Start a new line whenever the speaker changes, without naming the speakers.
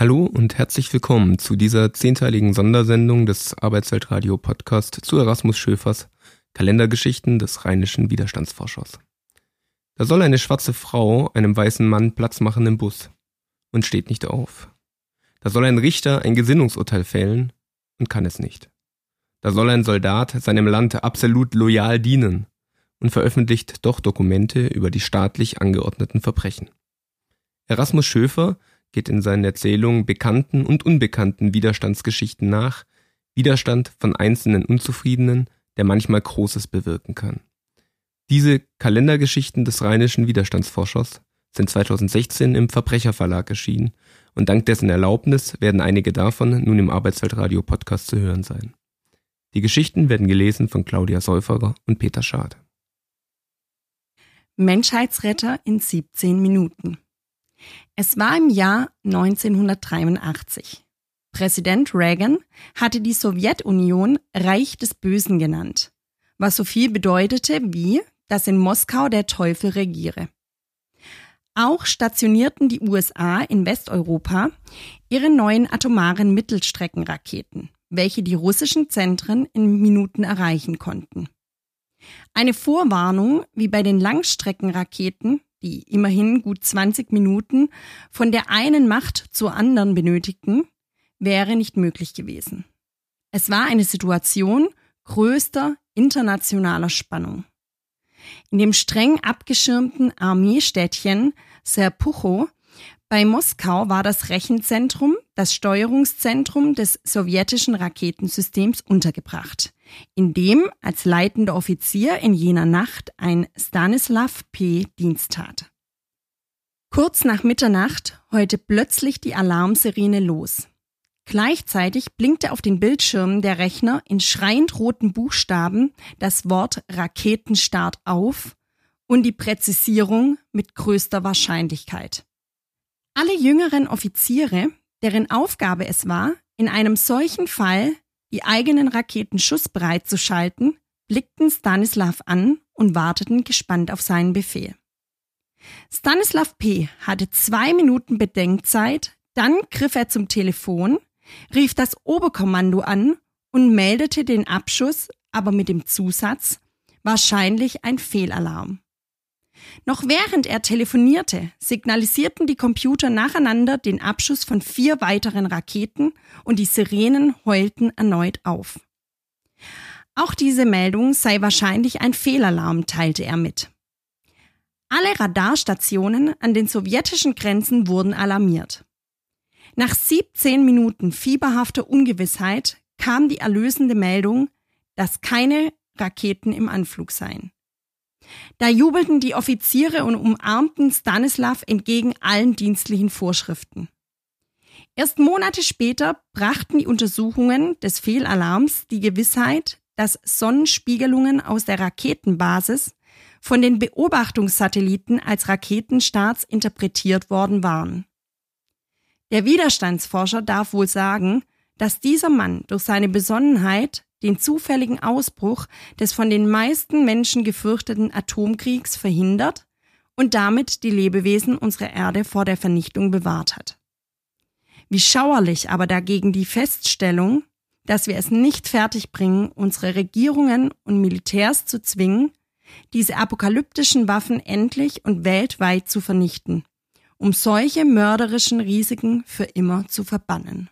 Hallo und herzlich willkommen zu dieser zehnteiligen Sondersendung des Arbeitsweltradio Podcast zu Erasmus Schöfers Kalendergeschichten des rheinischen Widerstandsforschers. Da soll eine schwarze Frau einem weißen Mann Platz machen im Bus und steht nicht auf. Da soll ein Richter ein Gesinnungsurteil fällen und kann es nicht. Da soll ein Soldat seinem Land absolut loyal dienen und veröffentlicht doch Dokumente über die staatlich angeordneten Verbrechen. Erasmus Schöfer geht in seinen Erzählungen bekannten und unbekannten Widerstandsgeschichten nach, Widerstand von einzelnen Unzufriedenen, der manchmal Großes bewirken kann. Diese Kalendergeschichten des rheinischen Widerstandsforschers sind 2016 im Verbrecherverlag erschienen und dank dessen Erlaubnis werden einige davon nun im Arbeitsweltradio Podcast zu hören sein. Die Geschichten werden gelesen von Claudia Säuferer und Peter Schad.
Menschheitsretter in 17 Minuten. Es war im Jahr 1983. Präsident Reagan hatte die Sowjetunion Reich des Bösen genannt, was so viel bedeutete wie, dass in Moskau der Teufel regiere. Auch stationierten die USA in Westeuropa ihre neuen atomaren Mittelstreckenraketen, welche die russischen Zentren in Minuten erreichen konnten. Eine Vorwarnung wie bei den Langstreckenraketen die immerhin gut 20 Minuten von der einen Macht zur anderen benötigten, wäre nicht möglich gewesen. Es war eine Situation größter internationaler Spannung. In dem streng abgeschirmten Armeestädtchen Serpucho bei Moskau war das Rechenzentrum, das Steuerungszentrum des sowjetischen Raketensystems untergebracht, in dem als leitender Offizier in jener Nacht ein Stanislav P. Dienst tat. Kurz nach Mitternacht heulte plötzlich die Alarmsirene los. Gleichzeitig blinkte auf den Bildschirmen der Rechner in schreiend roten Buchstaben das Wort Raketenstart auf und die Präzisierung mit größter Wahrscheinlichkeit. Alle jüngeren Offiziere, deren Aufgabe es war, in einem solchen Fall die eigenen Raketen schussbereit zu schalten, blickten Stanislav an und warteten gespannt auf seinen Befehl. Stanislav P. hatte zwei Minuten Bedenkzeit, dann griff er zum Telefon, rief das Oberkommando an und meldete den Abschuss, aber mit dem Zusatz, wahrscheinlich ein Fehlalarm. Noch während er telefonierte, signalisierten die Computer nacheinander den Abschuss von vier weiteren Raketen und die Sirenen heulten erneut auf. Auch diese Meldung sei wahrscheinlich ein Fehlalarm, teilte er mit. Alle Radarstationen an den sowjetischen Grenzen wurden alarmiert. Nach 17 Minuten fieberhafter Ungewissheit kam die erlösende Meldung, dass keine Raketen im Anflug seien. Da jubelten die Offiziere und umarmten Stanislav entgegen allen dienstlichen Vorschriften. Erst Monate später brachten die Untersuchungen des Fehlalarms die Gewissheit, dass Sonnenspiegelungen aus der Raketenbasis von den Beobachtungssatelliten als Raketenstarts interpretiert worden waren. Der Widerstandsforscher darf wohl sagen, dass dieser Mann durch seine Besonnenheit den zufälligen Ausbruch des von den meisten Menschen gefürchteten Atomkriegs verhindert und damit die Lebewesen unserer Erde vor der Vernichtung bewahrt hat. Wie schauerlich aber dagegen die Feststellung, dass wir es nicht fertigbringen, unsere Regierungen und Militärs zu zwingen, diese apokalyptischen Waffen endlich und weltweit zu vernichten, um solche mörderischen Risiken für immer zu verbannen.